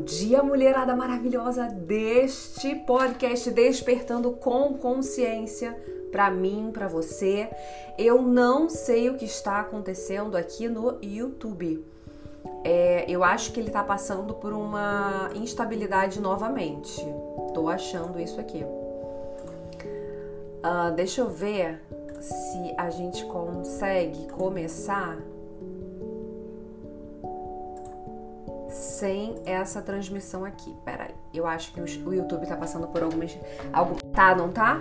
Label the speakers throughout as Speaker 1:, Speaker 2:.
Speaker 1: Bom dia, mulherada maravilhosa deste podcast Despertando com Consciência para mim, para você. Eu não sei o que está acontecendo aqui no YouTube. É, eu acho que ele está passando por uma instabilidade novamente. Tô achando isso aqui. Uh, deixa eu ver se a gente consegue começar sem essa transmissão aqui. Peraí, eu acho que o YouTube tá passando por algumas. Algo. Tá, não tá?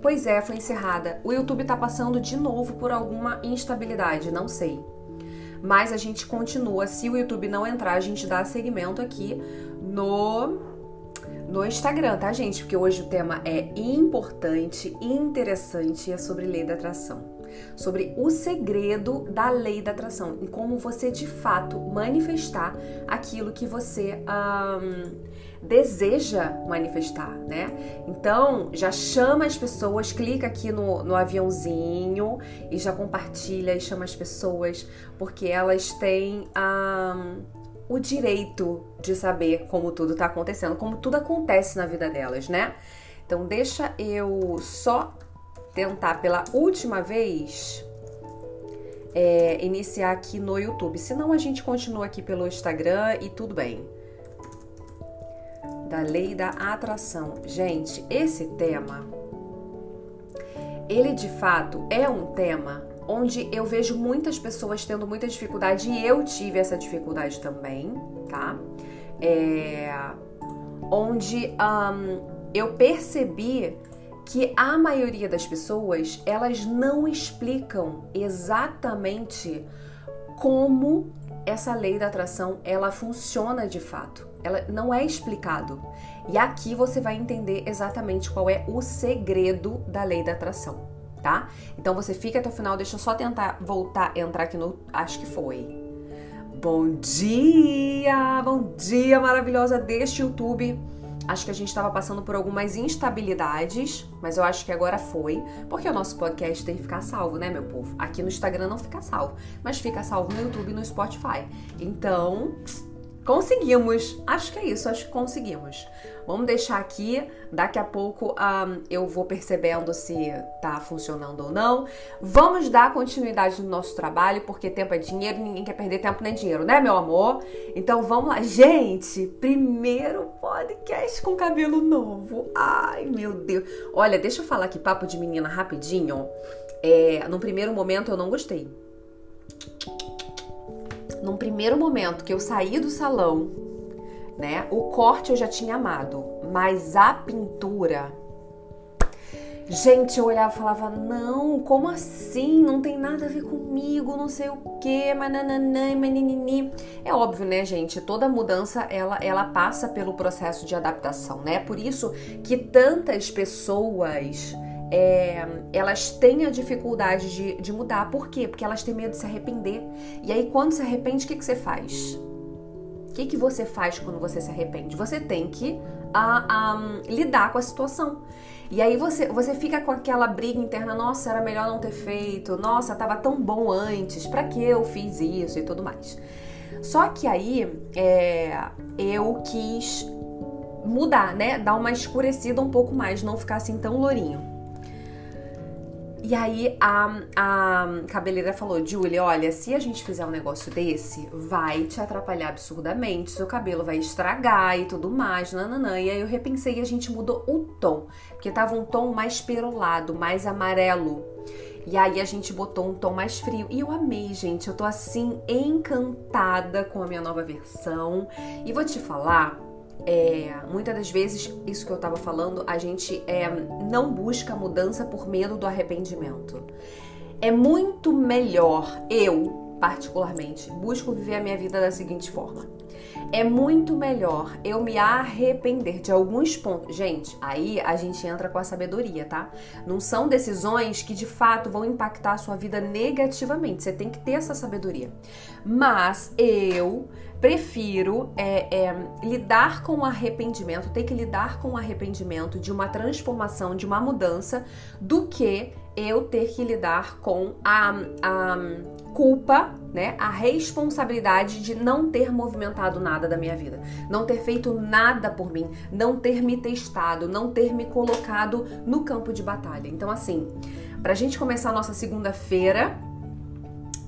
Speaker 1: Pois é, foi encerrada. O YouTube tá passando de novo por alguma instabilidade, não sei. Mas a gente continua. Se o YouTube não entrar, a gente dá segmento aqui no no Instagram, tá, gente? Porque hoje o tema é importante, interessante e é sobre lei da atração sobre o segredo da lei da atração e como você de fato manifestar aquilo que você deseja manifestar, né? Então já chama as pessoas, clica aqui no, no aviãozinho e já compartilha e chama as pessoas porque elas têm o direito de saber como tudo está acontecendo, como tudo acontece na vida delas, né? Então deixa eu só tentar pela última vez é, iniciar aqui no YouTube. Senão a gente continua aqui pelo Instagram e tudo bem. Da lei da atração. Gente, esse tema, ele de fato é um tema onde eu vejo muitas pessoas tendo muita dificuldade e eu tive essa dificuldade também, tá? É, onde um, eu percebi que a maioria das pessoas elas não explicam exatamente como essa lei da atração ela funciona de fato. Ela não é explicado. E aqui você vai entender exatamente qual é o segredo da lei da atração, tá? Então você fica até o final, deixa eu só tentar voltar, entrar aqui no, acho que foi. Bom dia, bom dia maravilhosa deste YouTube. Acho que a gente estava passando por algumas instabilidades, mas eu acho que agora foi, porque o nosso podcast tem que ficar salvo, né, meu povo? Aqui no Instagram não fica salvo, mas fica salvo no YouTube e no Spotify. Então, Conseguimos! Acho que é isso, acho que conseguimos. Vamos deixar aqui, daqui a pouco um, eu vou percebendo se tá funcionando ou não. Vamos dar continuidade no nosso trabalho, porque tempo é dinheiro, ninguém quer perder tempo nem dinheiro, né, meu amor? Então vamos lá. Gente, primeiro podcast com cabelo novo. Ai, meu Deus. Olha, deixa eu falar aqui, papo de menina rapidinho. É, no primeiro momento eu não gostei num primeiro momento que eu saí do salão, né? O corte eu já tinha amado, mas a pintura. Gente, eu olhava e falava: Não, como assim? Não tem nada a ver comigo, não sei o que, mananã, maninini. É óbvio, né, gente? Toda mudança ela, ela passa pelo processo de adaptação, né? Por isso que tantas pessoas é, elas têm a dificuldade de, de, mudar. Por quê? Porque elas têm medo de se arrepender. E aí, quando se arrepende, o que, que você faz? O que, que você faz quando você se arrepende? Você tem que lidar com a situação. E aí você, você fica com aquela briga interna, nossa, era melhor não ter feito, nossa, tava tão bom antes, para que eu fiz isso e tudo mais. Só que aí é, eu quis mudar, né? Dar uma escurecida um pouco mais, não ficar assim tão lourinho. E aí a, a cabeleireira falou, Julie, olha, se a gente fizer um negócio desse, vai te atrapalhar absurdamente, seu cabelo vai estragar e tudo mais, nananã. E aí eu repensei e a gente mudou o tom, porque tava um tom mais perolado, mais amarelo. E aí a gente botou um tom mais frio. E eu amei, gente. Eu tô assim encantada com a minha nova versão. E vou te falar, é, muitas das vezes, isso que eu estava falando, a gente é, não busca mudança por medo do arrependimento. É muito melhor, eu particularmente, busco viver a minha vida da seguinte forma. É muito melhor eu me arrepender de alguns pontos. Gente, aí a gente entra com a sabedoria, tá? Não são decisões que de fato vão impactar a sua vida negativamente. Você tem que ter essa sabedoria. Mas eu prefiro é, é, lidar com o arrependimento, ter que lidar com o arrependimento de uma transformação, de uma mudança, do que eu ter que lidar com a, a culpa né, a responsabilidade de não ter movimentado nada da minha vida, não ter feito nada por mim, não ter me testado, não ter me colocado no campo de batalha. Então, assim, pra gente começar a nossa segunda-feira,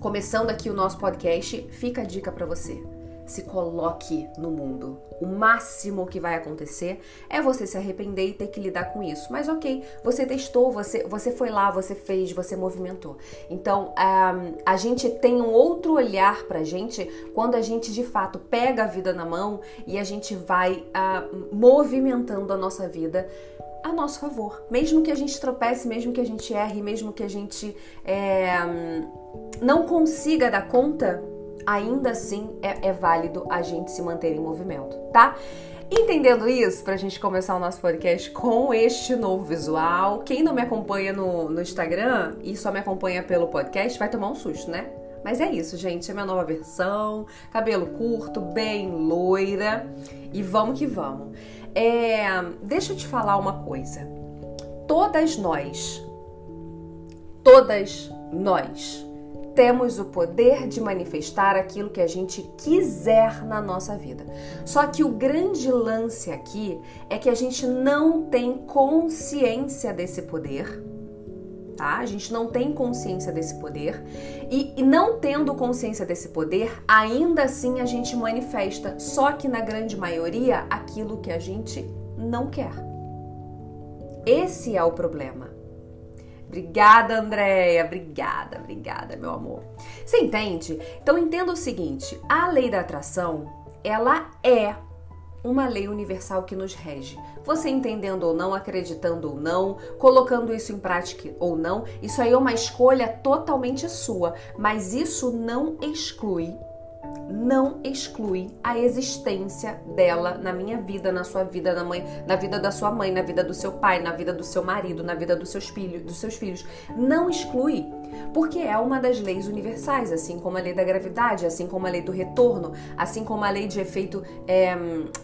Speaker 1: começando aqui o nosso podcast, fica a dica para você se coloque no mundo. O máximo que vai acontecer é você se arrepender e ter que lidar com isso. Mas ok, você testou, você, você foi lá, você fez, você movimentou. Então um, a gente tem um outro olhar pra gente quando a gente de fato pega a vida na mão e a gente vai uh, movimentando a nossa vida a nosso favor. Mesmo que a gente tropece, mesmo que a gente erre, mesmo que a gente é, não consiga dar conta, ainda assim é, é válido a gente se manter em movimento, tá? Entendendo isso, pra gente começar o nosso podcast com este novo visual, quem não me acompanha no, no Instagram e só me acompanha pelo podcast vai tomar um susto, né? Mas é isso, gente. É minha nova versão. Cabelo curto, bem loira. E vamos que vamos. É, deixa eu te falar uma coisa. Todas nós, todas nós temos o poder de manifestar aquilo que a gente quiser na nossa vida. Só que o grande lance aqui é que a gente não tem consciência desse poder. Tá? A gente não tem consciência desse poder e, e não tendo consciência desse poder, ainda assim a gente manifesta, só que na grande maioria aquilo que a gente não quer. Esse é o problema. Obrigada, Andréia. Obrigada, obrigada, meu amor. Você entende? Então entenda o seguinte: a lei da atração, ela é uma lei universal que nos rege. Você entendendo ou não, acreditando ou não, colocando isso em prática ou não, isso aí é uma escolha totalmente sua, mas isso não exclui não exclui a existência dela na minha vida, na sua vida, na mãe, na vida da sua mãe, na vida do seu pai, na vida do seu marido, na vida dos seus filhos, dos seus filhos. Não exclui, porque é uma das leis universais, assim como a lei da gravidade, assim como a lei do retorno, assim como a lei de efeito é,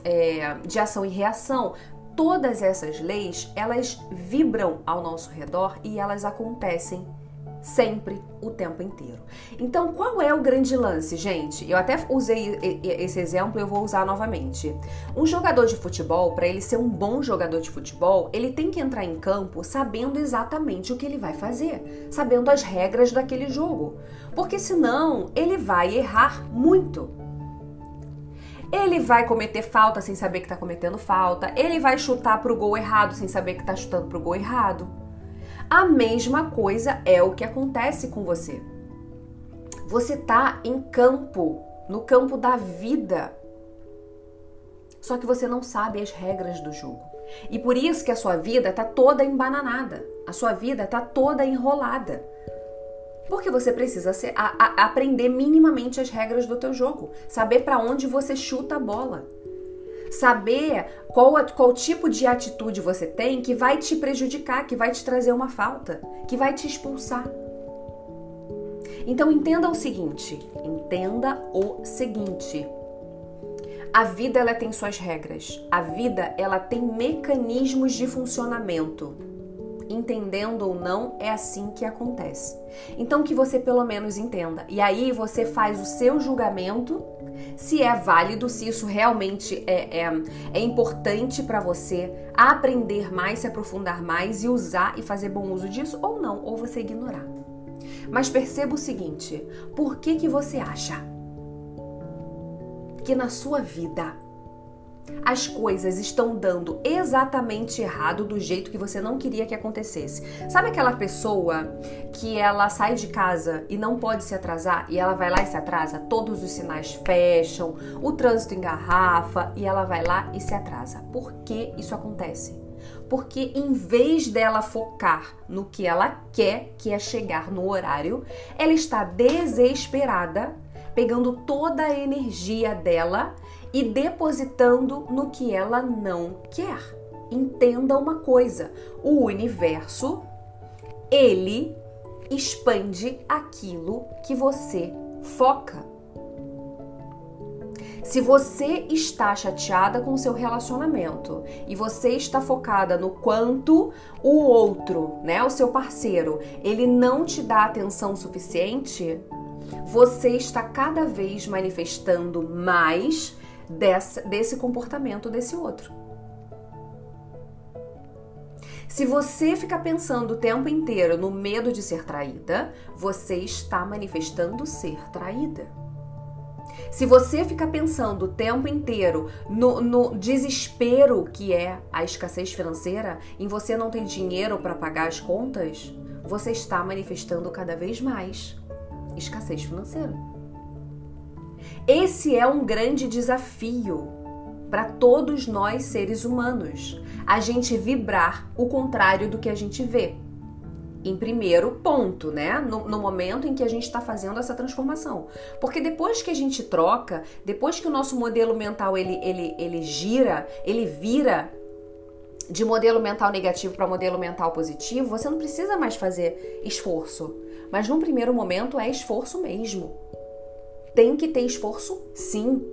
Speaker 1: é, de ação e reação. Todas essas leis, elas vibram ao nosso redor e elas acontecem sempre, o tempo inteiro. Então, qual é o grande lance, gente? Eu até usei esse exemplo eu vou usar novamente. Um jogador de futebol, para ele ser um bom jogador de futebol, ele tem que entrar em campo sabendo exatamente o que ele vai fazer, sabendo as regras daquele jogo, porque senão ele vai errar muito. Ele vai cometer falta sem saber que está cometendo falta. Ele vai chutar pro gol errado sem saber que está chutando pro gol errado. A mesma coisa é o que acontece com você. Você está em campo, no campo da vida. Só que você não sabe as regras do jogo. E por isso que a sua vida está toda embananada. A sua vida está toda enrolada. Porque você precisa ser, a, a, aprender minimamente as regras do teu jogo, saber para onde você chuta a bola saber qual, qual tipo de atitude você tem que vai te prejudicar, que vai te trazer uma falta, que vai te expulsar. Então entenda o seguinte, entenda o seguinte. A vida ela tem suas regras. A vida ela tem mecanismos de funcionamento entendendo ou não, é assim que acontece. Então que você pelo menos entenda. E aí você faz o seu julgamento se é válido, se isso realmente é, é, é importante para você aprender mais, se aprofundar mais e usar e fazer bom uso disso ou não, ou você ignorar. Mas perceba o seguinte: por que, que você acha que na sua vida as coisas estão dando exatamente errado do jeito que você não queria que acontecesse. Sabe aquela pessoa que ela sai de casa e não pode se atrasar e ela vai lá e se atrasa? Todos os sinais fecham, o trânsito engarrafa e ela vai lá e se atrasa. Por que isso acontece? Porque em vez dela focar no que ela quer, que é chegar no horário, ela está desesperada, pegando toda a energia dela e depositando no que ela não quer. Entenda uma coisa: o universo ele expande aquilo que você foca. Se você está chateada com seu relacionamento e você está focada no quanto o outro, né, o seu parceiro, ele não te dá atenção suficiente, você está cada vez manifestando mais desse comportamento desse outro. Se você ficar pensando o tempo inteiro no medo de ser traída, você está manifestando ser traída. Se você ficar pensando o tempo inteiro no, no, desespero que é a escassez financeira, em você não ter dinheiro para pagar as contas, você está manifestando cada vez mais escassez financeira. Esse é um grande desafio para todos nós seres humanos, a gente vibrar o contrário do que a gente vê. Em primeiro ponto, né? No, no momento em que a gente está fazendo essa transformação. Porque depois que a gente troca, depois que o nosso modelo mental ele, ele, ele gira, ele vira de modelo mental negativo para modelo mental positivo, você não precisa mais fazer esforço. Mas num primeiro momento é esforço mesmo. Tem que ter esforço sim.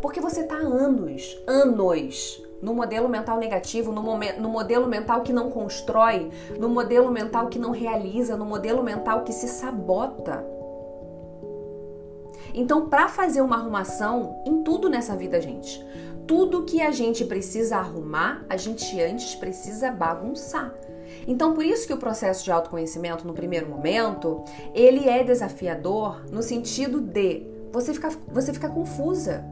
Speaker 1: Porque você está anos, anos no modelo mental negativo, no, momento, no modelo mental que não constrói, no modelo mental que não realiza, no modelo mental que se sabota. Então, para fazer uma arrumação em tudo nessa vida, gente, tudo que a gente precisa arrumar, a gente antes precisa bagunçar. Então, por isso que o processo de autoconhecimento no primeiro momento, ele é desafiador no sentido de você ficar, você ficar confusa.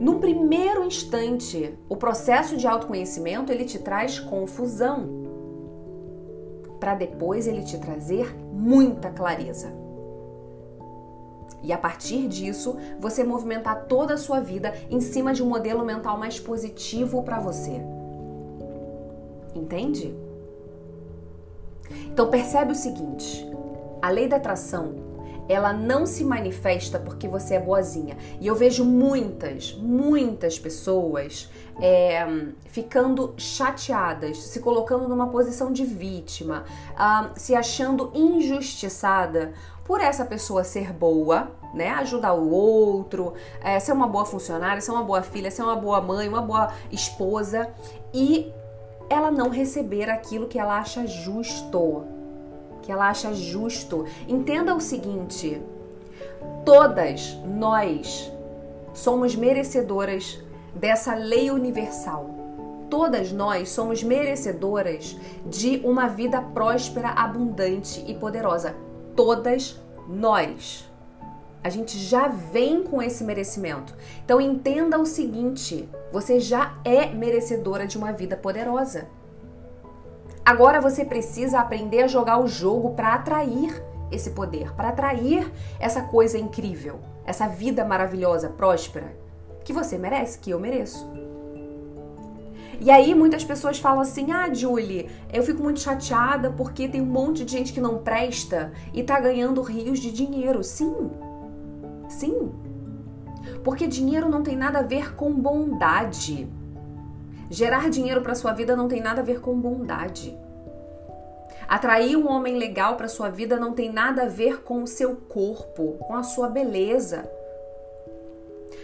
Speaker 1: No primeiro instante, o processo de autoconhecimento ele te traz confusão, para depois ele te trazer muita clareza. E a partir disso, você movimentar toda a sua vida em cima de um modelo mental mais positivo para você. Entende? Então percebe o seguinte: a lei da atração ela não se manifesta porque você é boazinha. E eu vejo muitas, muitas pessoas é, ficando chateadas, se colocando numa posição de vítima, uh, se achando injustiçada por essa pessoa ser boa, né? Ajudar o outro, é, ser uma boa funcionária, ser uma boa filha, ser uma boa mãe, uma boa esposa e ela não receber aquilo que ela acha justo que ela acha justo. Entenda o seguinte: todas nós somos merecedoras dessa lei universal. Todas nós somos merecedoras de uma vida próspera, abundante e poderosa. Todas nós. A gente já vem com esse merecimento. Então entenda o seguinte: você já é merecedora de uma vida poderosa. Agora você precisa aprender a jogar o jogo para atrair esse poder, para atrair essa coisa incrível, essa vida maravilhosa, próspera, que você merece, que eu mereço. E aí muitas pessoas falam assim: "Ah, Julie, eu fico muito chateada porque tem um monte de gente que não presta e tá ganhando rios de dinheiro". Sim. Sim. Porque dinheiro não tem nada a ver com bondade. Gerar dinheiro para sua vida não tem nada a ver com bondade. Atrair um homem legal para sua vida não tem nada a ver com o seu corpo, com a sua beleza.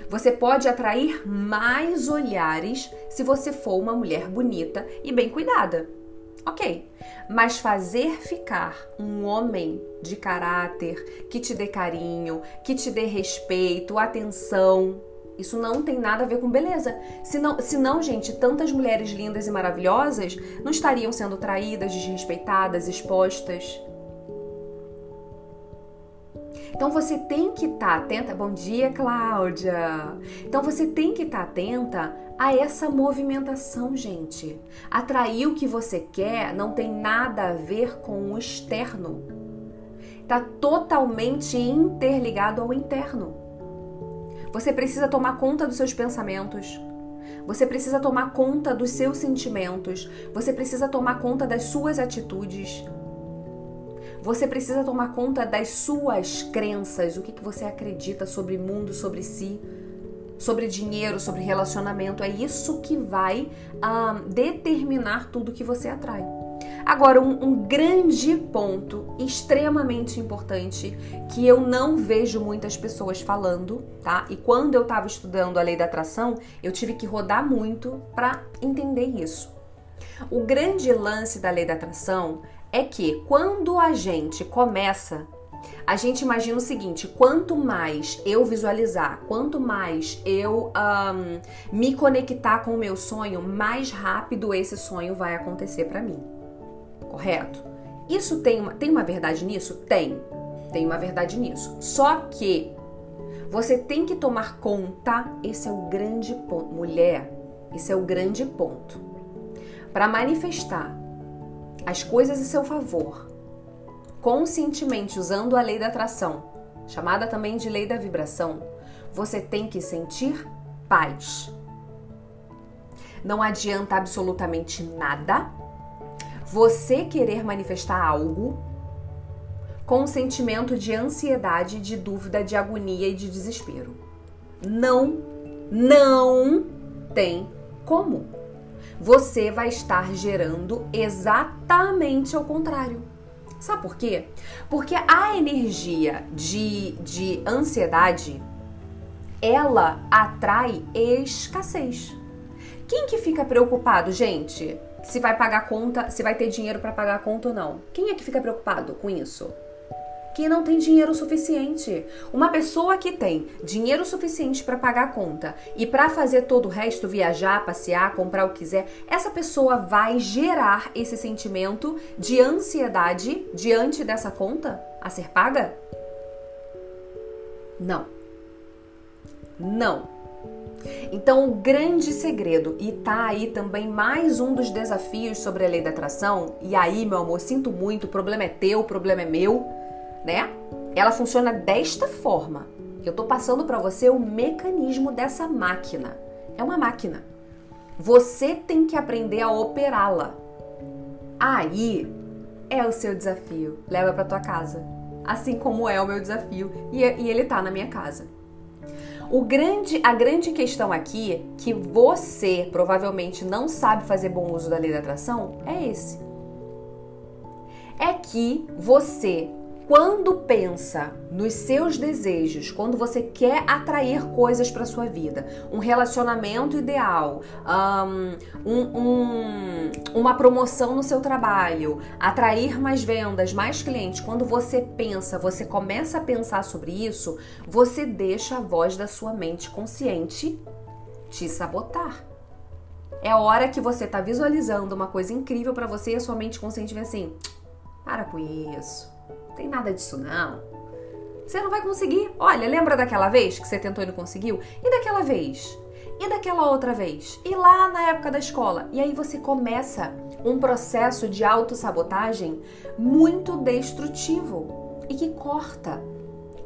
Speaker 1: Você pode atrair mais olhares se você for uma mulher bonita e bem cuidada. Ok, mas fazer ficar um homem de caráter que te dê carinho, que te dê respeito, atenção, isso não tem nada a ver com beleza. Senão, senão, gente, tantas mulheres lindas e maravilhosas não estariam sendo traídas, desrespeitadas, expostas. Então você tem que estar tá atenta. Bom dia, Cláudia. Então você tem que estar tá atenta a essa movimentação, gente. Atrair o que você quer não tem nada a ver com o externo. Está totalmente interligado ao interno. Você precisa tomar conta dos seus pensamentos. Você precisa tomar conta dos seus sentimentos. Você precisa tomar conta das suas atitudes. Você precisa tomar conta das suas crenças, o que, que você acredita sobre mundo, sobre si, sobre dinheiro, sobre relacionamento. É isso que vai ah, determinar tudo que você atrai. Agora, um, um, grande ponto extremamente importante que eu não vejo muitas pessoas falando, tá? E quando eu estava estudando a lei da atração, eu tive que rodar muito para entender isso. O grande lance da lei da atração é que quando a gente começa, a gente imagina o seguinte: quanto mais eu visualizar, quanto mais eu um, me conectar com o meu sonho, mais rápido esse sonho vai acontecer para mim. Correto? Isso tem uma, tem uma verdade nisso? Tem. Tem uma verdade nisso. Só que você tem que tomar conta, esse é o grande ponto. Mulher, esse é o grande ponto. Para manifestar as coisas em seu favor, conscientemente usando a lei da atração, chamada também de lei da vibração, você tem que sentir paz. Não adianta absolutamente nada você querer manifestar algo com um sentimento de ansiedade, de dúvida, de agonia e de desespero. Não, não tem como. Você vai estar gerando exatamente ao contrário. Sabe por quê? Porque a energia de, de ansiedade ela atrai escassez. Quem que fica preocupado, gente? Se vai pagar conta, se vai ter dinheiro para pagar a conta ou não? Quem é que fica preocupado com isso? Que não tem dinheiro suficiente. Uma pessoa que tem dinheiro suficiente para pagar a conta e para fazer todo o resto, viajar, passear, comprar o que quiser, essa pessoa vai gerar esse sentimento de ansiedade diante dessa conta a ser paga? Não. Não. Então, o grande segredo, e tá aí também mais um dos desafios sobre a lei da atração, e aí, meu amor, sinto muito, o problema é teu, o problema é meu né? Ela funciona desta forma. Eu tô passando para você o mecanismo dessa máquina. É uma máquina. Você tem que aprender a operá-la. Aí é o seu desafio. Leva para tua casa. Assim como é o meu desafio e, e ele tá na minha casa. O grande, a grande questão aqui que você provavelmente não sabe fazer bom uso da lei da atração é esse. É que você quando pensa nos seus desejos, quando você quer atrair coisas para sua vida, um relacionamento ideal, um, um, uma promoção no seu trabalho, atrair mais vendas, mais clientes, quando você pensa, você começa a pensar sobre isso, você deixa a voz da sua mente consciente te sabotar. É hora que você está visualizando uma coisa incrível para você e a sua mente consciente vem assim: para com isso tem nada disso não. Você não vai conseguir. Olha, lembra daquela vez que você tentou e não conseguiu? E daquela vez? E daquela outra vez? E lá na época da escola? E aí você começa um processo de autossabotagem muito destrutivo e que corta,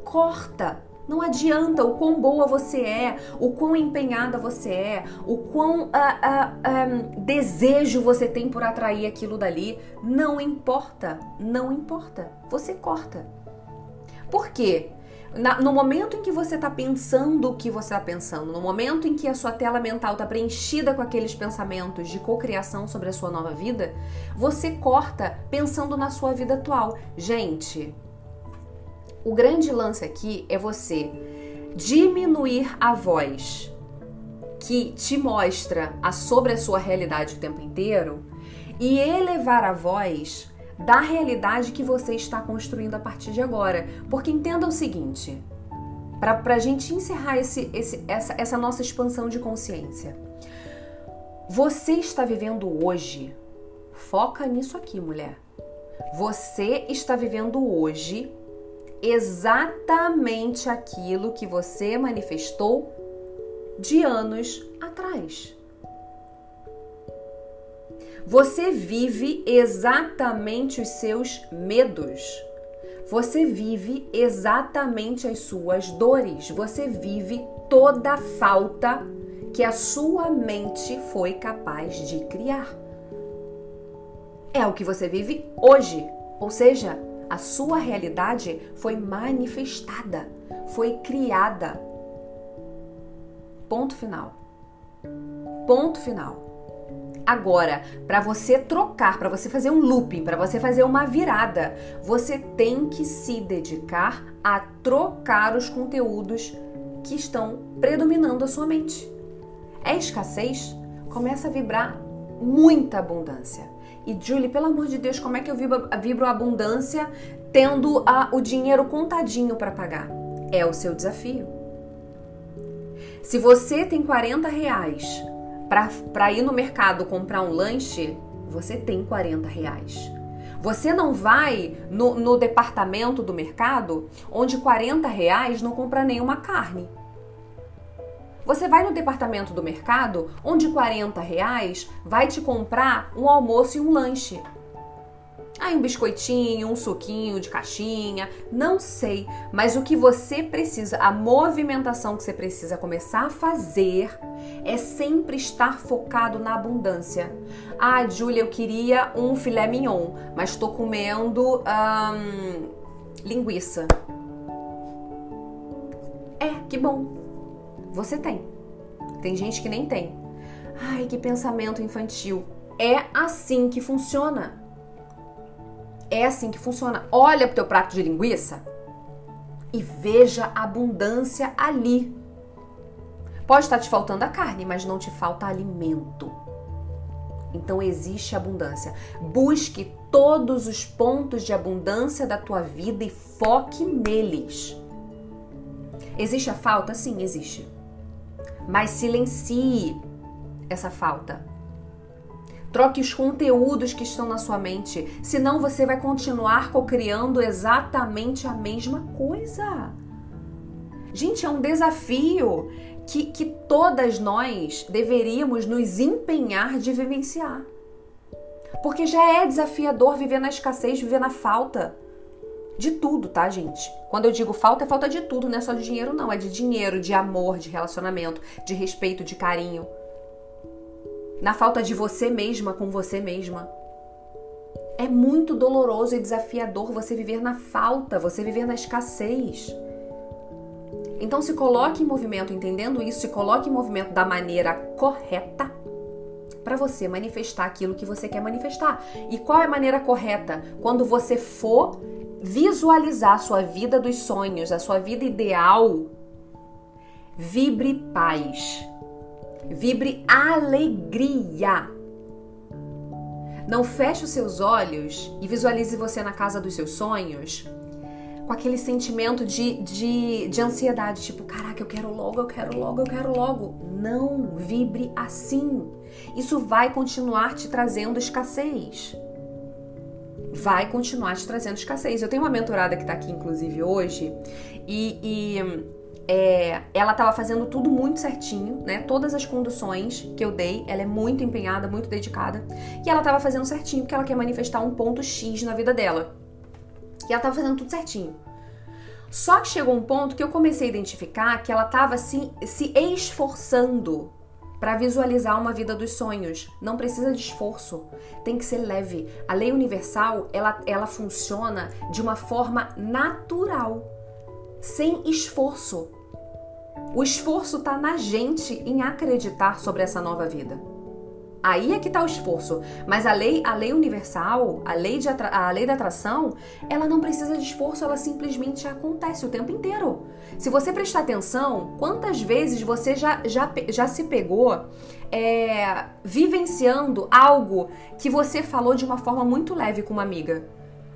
Speaker 1: corta não adianta o quão boa você é, o quão empenhada você é, o quão uh, uh, um, desejo você tem por atrair aquilo dali. Não importa, não importa. Você corta. Por quê? Na, no momento em que você está pensando o que você está pensando, no momento em que a sua tela mental está preenchida com aqueles pensamentos de cocriação sobre a sua nova vida, você corta pensando na sua vida atual. Gente, o grande lance aqui é você diminuir a voz que te mostra a sobre a sua realidade o tempo inteiro e elevar a voz da realidade que você está construindo a partir de agora. Porque entenda o seguinte, para a gente encerrar esse, esse, essa, essa nossa expansão de consciência. Você está vivendo hoje, foca nisso aqui, mulher. Você está vivendo hoje exatamente aquilo que você manifestou de anos atrás. Você vive exatamente os seus medos. Você vive exatamente as suas dores. Você vive toda a falta que a sua mente foi capaz de criar. É o que você vive hoje. Ou seja, a sua realidade foi manifestada, foi criada. Ponto final. Ponto final. Agora, para você trocar, para você fazer um looping, para você fazer uma virada, você tem que se dedicar a trocar os conteúdos que estão predominando a sua mente. É escassez? Começa a vibrar muita abundância. E Julie, pelo amor de Deus, como é que eu vibro, vibro abundância tendo a, o dinheiro contadinho para pagar? É o seu desafio. Se você tem 40 reais para ir no mercado comprar um lanche, você tem 40 reais. Você não vai no, no departamento do mercado onde 40 reais não compra nenhuma carne. Você vai no departamento do mercado onde 40 reais vai te comprar um almoço e um lanche. Aí um biscoitinho, um suquinho de caixinha, não sei, mas o que você precisa, a movimentação que você precisa começar a fazer é sempre estar focado na abundância. Ah, Júlia, eu queria um filé mignon, mas estou comendo hum, linguiça. É, que bom. Você tem. Tem gente que nem tem. Ai, que pensamento infantil. É assim que funciona. É assim que funciona. Olha pro teu prato de linguiça e veja a abundância ali. Pode estar te faltando a carne, mas não te falta alimento. Então existe abundância. Busque todos os pontos de abundância da tua vida e foque neles. Existe a falta? Sim, existe. Mas silencie essa falta. Troque os conteúdos que estão na sua mente, senão você vai continuar cocriando exatamente a mesma coisa. Gente, é um desafio que, que todas nós deveríamos nos empenhar de vivenciar. Porque já é desafiador viver na escassez, viver na falta. De tudo, tá, gente? Quando eu digo falta, é falta de tudo, não é só de dinheiro, não. É de dinheiro, de amor, de relacionamento, de respeito, de carinho na falta de você mesma com você mesma. É muito doloroso e desafiador você viver na falta, você viver na escassez. Então se coloque em movimento, entendendo isso, se coloque em movimento da maneira correta para você manifestar aquilo que você quer manifestar. E qual é a maneira correta? Quando você for visualizar a sua vida dos sonhos, a sua vida ideal, vibre paz. Vibre alegria. Não feche os seus olhos e visualize você na casa dos seus sonhos com aquele sentimento de, de, de ansiedade, tipo, caraca, eu quero logo, eu quero logo, eu quero logo. Não vibre assim. Isso vai continuar te trazendo escassez. Vai continuar te trazendo escassez. Eu tenho uma mentorada que tá aqui, inclusive, hoje, e, e é, ela estava fazendo tudo muito certinho, né? Todas as conduções que eu dei, ela é muito empenhada, muito dedicada. E ela estava fazendo certinho porque ela quer manifestar um ponto X na vida dela. E ela estava fazendo tudo certinho. Só que chegou um ponto que eu comecei a identificar que ela estava assim, se esforçando para visualizar uma vida dos sonhos. Não precisa de esforço, tem que ser leve. A lei universal, ela, ela funciona de uma forma natural, sem esforço. O esforço está na gente em acreditar sobre essa nova vida. Aí é que está o esforço. Mas a lei, a lei universal, a lei, de a lei da atração, ela não precisa de esforço, ela simplesmente acontece o tempo inteiro. Se você prestar atenção, quantas vezes você já, já, já se pegou é, vivenciando algo que você falou de uma forma muito leve com uma amiga?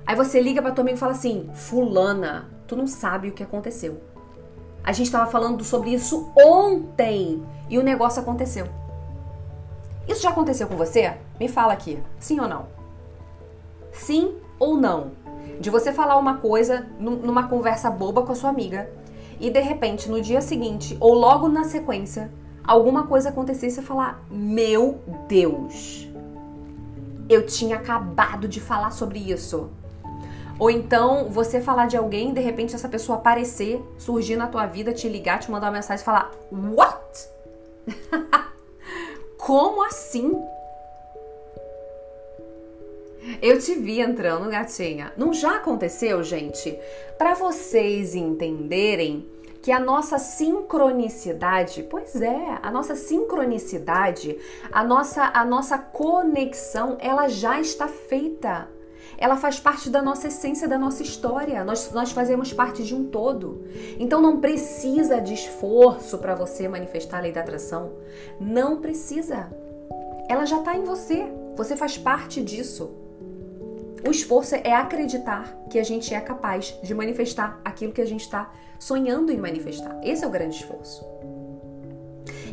Speaker 1: Aí você liga para tua amiga e fala assim: Fulana, tu não sabe o que aconteceu. A gente estava falando sobre isso ontem e o negócio aconteceu. Isso já aconteceu com você? Me fala aqui, sim ou não? Sim ou não? De você falar uma coisa numa conversa boba com a sua amiga e de repente no dia seguinte ou logo na sequência alguma coisa acontecer e você falar: Meu Deus, eu tinha acabado de falar sobre isso. Ou então você falar de alguém, de repente essa pessoa aparecer, surgir na tua vida, te ligar, te mandar uma mensagem e falar: What? Como assim? Eu te vi entrando, gatinha. Não já aconteceu, gente? Para vocês entenderem que a nossa sincronicidade, pois é, a nossa sincronicidade, a nossa a nossa conexão, ela já está feita ela faz parte da nossa essência, da nossa história. Nós, nós fazemos parte de um todo. Então não precisa de esforço para você manifestar a lei da atração. Não precisa. Ela já está em você. Você faz parte disso. O esforço é acreditar que a gente é capaz de manifestar aquilo que a gente está sonhando em manifestar. Esse é o grande esforço.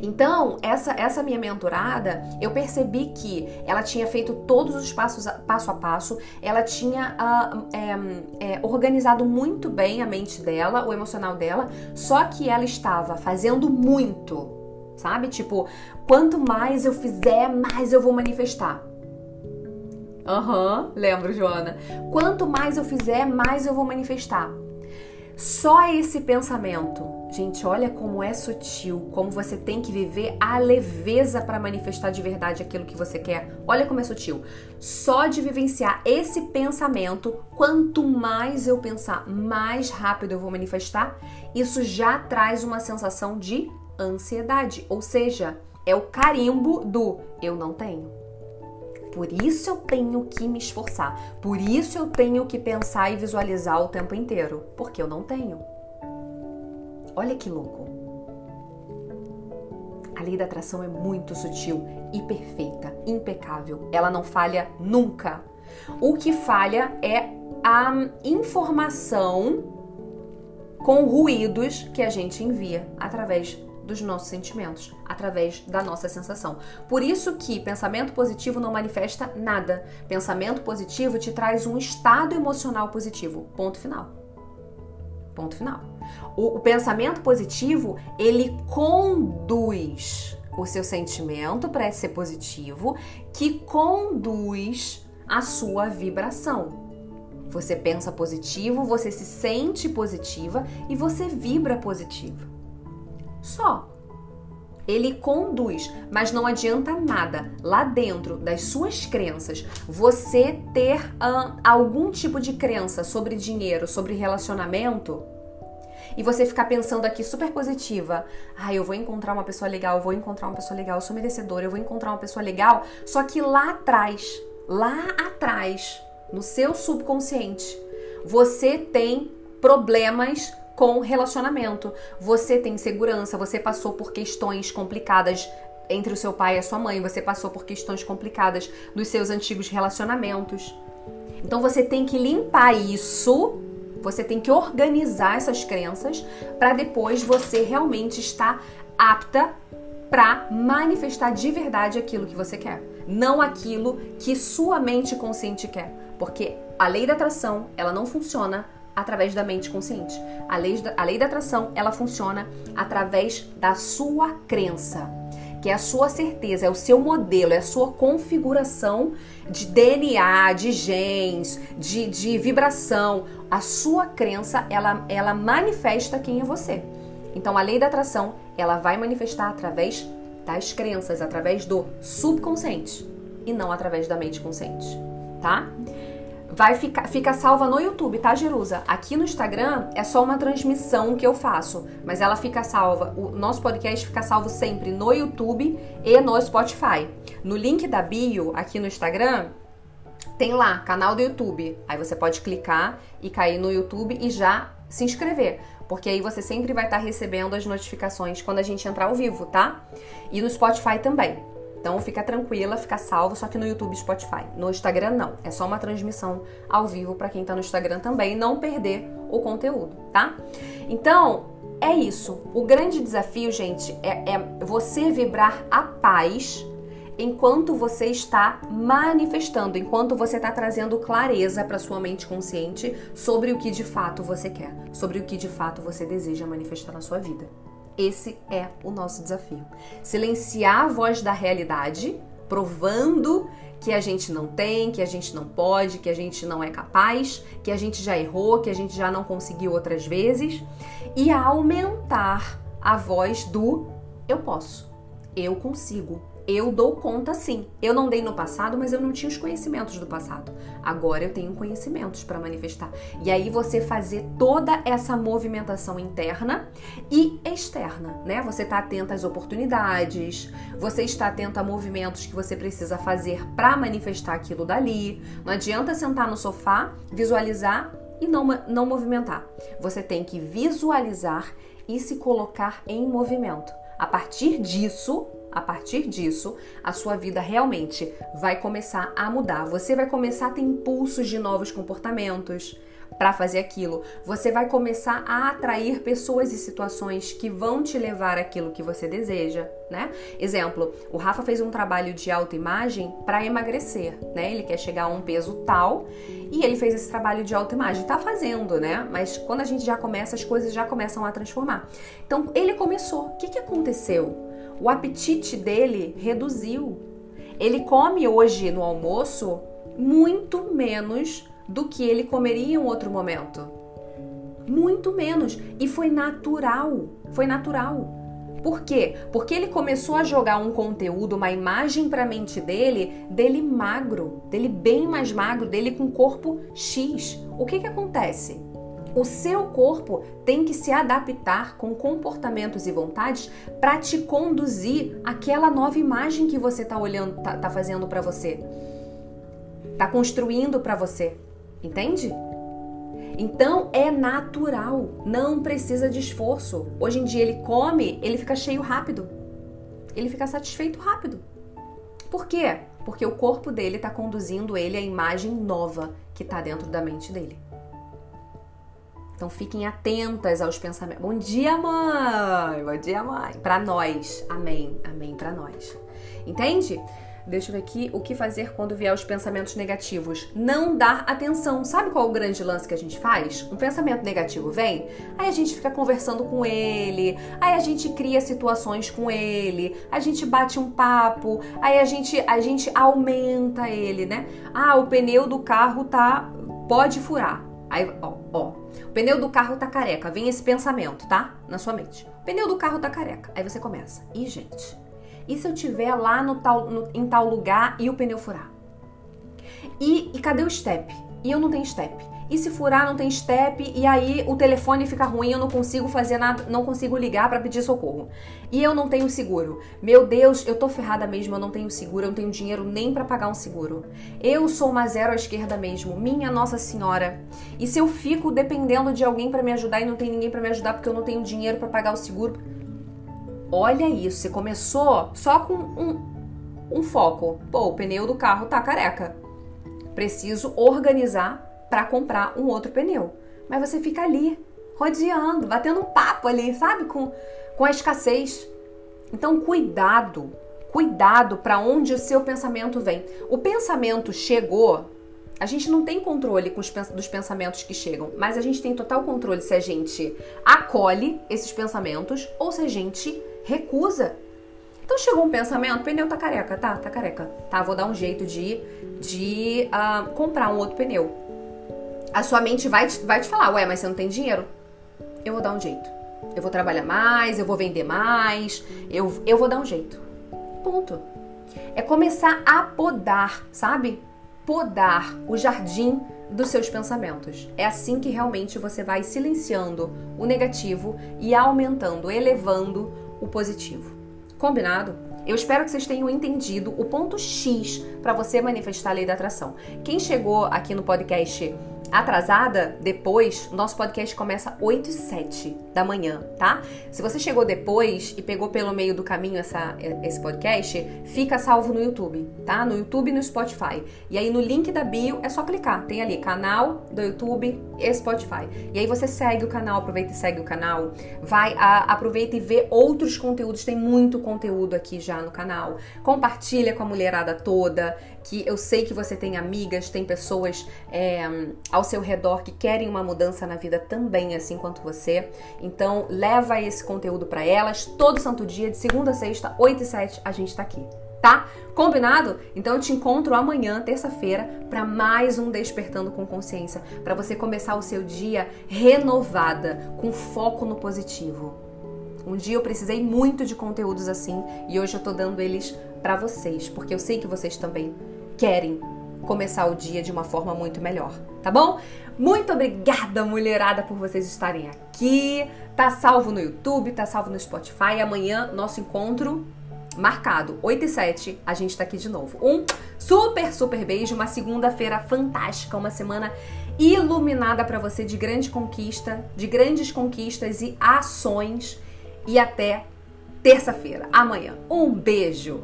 Speaker 1: Então, essa, essa minha mentorada, eu percebi que ela tinha feito todos os passos passo a passo, ela tinha uh, é, é, organizado muito bem a mente dela, o emocional dela, só que ela estava fazendo muito, sabe? Tipo, quanto mais eu fizer, mais eu vou manifestar. Aham, uhum, lembro, Joana. Quanto mais eu fizer, mais eu vou manifestar. Só esse pensamento, gente, olha como é sutil, como você tem que viver a leveza para manifestar de verdade aquilo que você quer. Olha como é sutil. Só de vivenciar esse pensamento, quanto mais eu pensar, mais rápido eu vou manifestar, isso já traz uma sensação de ansiedade, ou seja, é o carimbo do eu não tenho. Por isso eu tenho que me esforçar. Por isso eu tenho que pensar e visualizar o tempo inteiro. Porque eu não tenho. Olha que louco. A lei da atração é muito sutil e perfeita, impecável. Ela não falha nunca. O que falha é a informação com ruídos que a gente envia através dos nossos sentimentos, através da nossa sensação. Por isso que pensamento positivo não manifesta nada. Pensamento positivo te traz um estado emocional positivo. Ponto final. Ponto final. O, o pensamento positivo, ele conduz o seu sentimento para ser positivo, que conduz a sua vibração. Você pensa positivo, você se sente positiva e você vibra positivo só. Ele conduz, mas não adianta nada lá dentro das suas crenças você ter algum tipo de crença sobre dinheiro, sobre relacionamento e você ficar pensando aqui super positiva. Ah, eu vou encontrar uma pessoa legal, eu vou encontrar uma pessoa legal, eu sou merecedora, eu vou encontrar uma pessoa legal. Só que lá atrás, lá atrás, no seu subconsciente, você tem problemas com relacionamento. Você tem segurança, você passou por questões complicadas entre o seu pai e a sua mãe, você passou por questões complicadas nos seus antigos relacionamentos. Então você tem que limpar isso, você tem que organizar essas crenças para depois você realmente estar apta para manifestar de verdade aquilo que você quer, não aquilo que sua mente consciente quer, porque a lei da atração, ela não funciona através da mente consciente. A lei, da, a lei da atração, ela funciona através da sua crença, que é a sua certeza, é o seu modelo, é a sua configuração de DNA, de genes, de, de vibração. A sua crença, ela, ela manifesta quem é você. Então, a lei da atração, ela vai manifestar através das crenças, através do subconsciente e não através da mente consciente, tá? Vai ficar fica salva no YouTube, tá, Jerusa? Aqui no Instagram é só uma transmissão que eu faço, mas ela fica salva. O nosso podcast fica salvo sempre no YouTube e no Spotify. No link da bio aqui no Instagram tem lá canal do YouTube. Aí você pode clicar e cair no YouTube e já se inscrever, porque aí você sempre vai estar recebendo as notificações quando a gente entrar ao vivo, tá? E no Spotify também. Então fica tranquila, fica salvo, só que no YouTube e Spotify. No Instagram não, é só uma transmissão ao vivo para quem tá no Instagram também não perder o conteúdo, tá? Então, é isso. O grande desafio, gente, é, é você vibrar a paz enquanto você está manifestando, enquanto você está trazendo clareza para sua mente consciente sobre o que de fato você quer, sobre o que de fato você deseja manifestar na sua vida. Esse é o nosso desafio. Silenciar a voz da realidade, provando que a gente não tem, que a gente não pode, que a gente não é capaz, que a gente já errou, que a gente já não conseguiu outras vezes, e aumentar a voz do eu posso, eu consigo, eu dou conta sim. Eu não dei no passado, mas eu não tinha os conhecimentos do passado. Agora eu tenho conhecimentos para manifestar. E aí você fazer toda essa movimentação interna e externa, né? Você está atenta às oportunidades, você está atenta a movimentos que você precisa fazer para manifestar aquilo dali. Não adianta sentar no sofá, visualizar e não, não movimentar. Você tem que visualizar e se colocar em movimento. A partir disso, a partir disso, a sua vida realmente vai começar a mudar. Você vai começar a ter impulsos de novos comportamentos para fazer aquilo. Você vai começar a atrair pessoas e situações que vão te levar aquilo que você deseja, né? Exemplo, o Rafa fez um trabalho de autoimagem para emagrecer, né? Ele quer chegar a um peso tal e ele fez esse trabalho de autoimagem. Tá fazendo, né? Mas quando a gente já começa, as coisas já começam a transformar. Então, ele começou. O que, que aconteceu? O apetite dele reduziu. Ele come hoje no almoço muito menos do que ele comeria em outro momento. Muito menos. E foi natural. Foi natural. Por quê? Porque ele começou a jogar um conteúdo, uma imagem para a mente dele, dele magro, dele bem mais magro, dele com corpo X. O que que acontece? O seu corpo tem que se adaptar com comportamentos e vontades para te conduzir àquela nova imagem que você está olhando, tá, tá fazendo para você, tá construindo para você. Entende? Então é natural, não precisa de esforço. Hoje em dia ele come, ele fica cheio rápido. Ele fica satisfeito rápido. Por quê? Porque o corpo dele está conduzindo ele à imagem nova que está dentro da mente dele. Então fiquem atentas aos pensamentos. Bom dia, mãe! Bom dia, mãe! Para nós. Amém. Amém para nós. Entende? Deixa eu ver aqui o que fazer quando vier os pensamentos negativos. Não dar atenção. Sabe qual é o grande lance que a gente faz? Um pensamento negativo vem, aí a gente fica conversando com ele, aí a gente cria situações com ele, a gente bate um papo, aí a gente a gente aumenta ele, né? Ah, o pneu do carro tá pode furar. Aí, ó, ó, pneu do carro tá careca. Vem esse pensamento, tá? Na sua mente. Pneu do carro tá careca. Aí você começa. Ih, gente, e se eu tiver lá no tal, no, em tal lugar e o pneu furar? E, e cadê o step? E eu não tenho step. E se furar, não tem step, e aí o telefone fica ruim, eu não consigo fazer nada, não consigo ligar para pedir socorro. E eu não tenho seguro. Meu Deus, eu tô ferrada mesmo, eu não tenho seguro, eu não tenho dinheiro nem para pagar um seguro. Eu sou uma zero à esquerda mesmo, minha Nossa Senhora. E se eu fico dependendo de alguém para me ajudar e não tem ninguém para me ajudar porque eu não tenho dinheiro para pagar o seguro, Olha isso, você começou só com um, um foco. Pô, o pneu do carro tá careca. Preciso organizar para comprar um outro pneu. Mas você fica ali, rodeando, batendo um papo ali, sabe? Com, com a escassez. Então, cuidado, cuidado para onde o seu pensamento vem. O pensamento chegou, a gente não tem controle os, dos pensamentos que chegam, mas a gente tem total controle se a gente acolhe esses pensamentos ou se a gente recusa. Então chegou um pensamento, pneu tá careca, tá? Tá careca. Tá, vou dar um jeito de, de uh, comprar um outro pneu. A sua mente vai te, vai te falar, ué, mas você não tem dinheiro? Eu vou dar um jeito. Eu vou trabalhar mais, eu vou vender mais, eu, eu vou dar um jeito. Ponto. É começar a podar, sabe? Podar o jardim dos seus pensamentos. É assim que realmente você vai silenciando o negativo e aumentando, elevando o positivo. Combinado? Eu espero que vocês tenham entendido o ponto X para você manifestar a lei da atração. Quem chegou aqui no podcast atrasada, depois, nosso podcast começa 8 e 7 da manhã, tá? Se você chegou depois e pegou pelo meio do caminho essa, esse podcast, fica salvo no YouTube, tá? No YouTube e no Spotify. E aí no link da bio é só clicar. Tem ali canal do YouTube e Spotify. E aí você segue o canal, aproveita e segue o canal. Vai, a, aproveita e vê outros conteúdos. Tem muito conteúdo aqui já no canal. Compartilha com a mulherada toda que eu sei que você tem amigas, tem pessoas é, ao seu redor que querem uma mudança na vida também, assim quanto você. Então, leva esse conteúdo para elas todo santo dia, de segunda a sexta, 8 e 7, a gente tá aqui. Tá? Combinado? Então eu te encontro amanhã, terça-feira, para mais um Despertando com Consciência, para você começar o seu dia renovada, com foco no positivo. Um dia eu precisei muito de conteúdos assim e hoje eu tô dando eles para vocês, porque eu sei que vocês também querem começar o dia de uma forma muito melhor, tá bom? Muito obrigada, mulherada, por vocês estarem aqui. Tá salvo no YouTube, tá salvo no Spotify. Amanhã, nosso encontro marcado, 8 e 7, a gente tá aqui de novo. Um super, super beijo, uma segunda-feira fantástica, uma semana iluminada para você de grande conquista, de grandes conquistas e ações. E até terça-feira, amanhã. Um beijo!